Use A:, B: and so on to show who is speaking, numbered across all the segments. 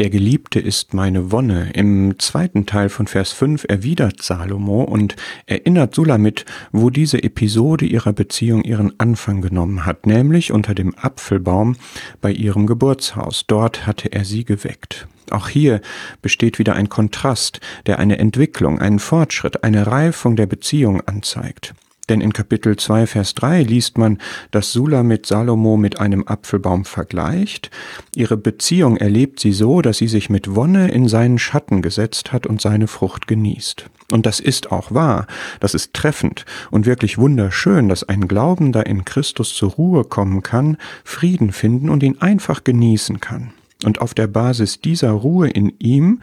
A: Der Geliebte ist meine Wonne. Im zweiten Teil von Vers 5 erwidert Salomo und erinnert Sulamit, wo diese Episode ihrer Beziehung ihren Anfang genommen hat, nämlich unter dem Apfelbaum bei ihrem Geburtshaus. Dort hatte er sie geweckt. Auch hier besteht wieder ein Kontrast, der eine Entwicklung, einen Fortschritt, eine Reifung der Beziehung anzeigt. Denn in Kapitel 2, Vers 3 liest man, dass Sula mit Salomo mit einem Apfelbaum vergleicht. Ihre Beziehung erlebt sie so, dass sie sich mit Wonne in seinen Schatten gesetzt hat und seine Frucht genießt. Und das ist auch wahr, das ist treffend und wirklich wunderschön, dass ein Glaubender in Christus zur Ruhe kommen kann, Frieden finden und ihn einfach genießen kann. Und auf der Basis dieser Ruhe in ihm,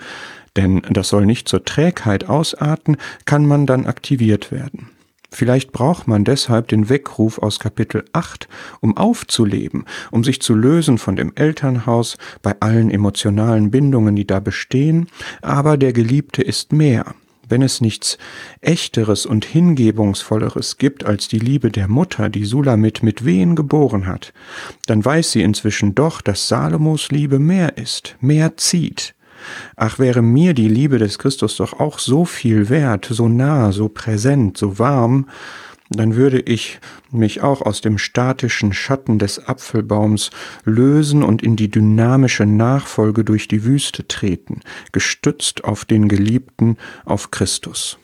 A: denn das soll nicht zur Trägheit ausarten, kann man dann aktiviert werden. Vielleicht braucht man deshalb den Weckruf aus Kapitel 8, um aufzuleben, um sich zu lösen von dem Elternhaus bei allen emotionalen Bindungen, die da bestehen, aber der Geliebte ist mehr. Wenn es nichts Echteres und Hingebungsvolleres gibt als die Liebe der Mutter, die Sulamit mit Wehen geboren hat, dann weiß sie inzwischen doch, dass Salomos Liebe mehr ist, mehr zieht, Ach, wäre mir die Liebe des Christus doch auch so viel wert, so nah, so präsent, so warm, dann würde ich mich auch aus dem statischen Schatten des Apfelbaums lösen und in die dynamische Nachfolge durch die Wüste treten, gestützt auf den Geliebten, auf Christus.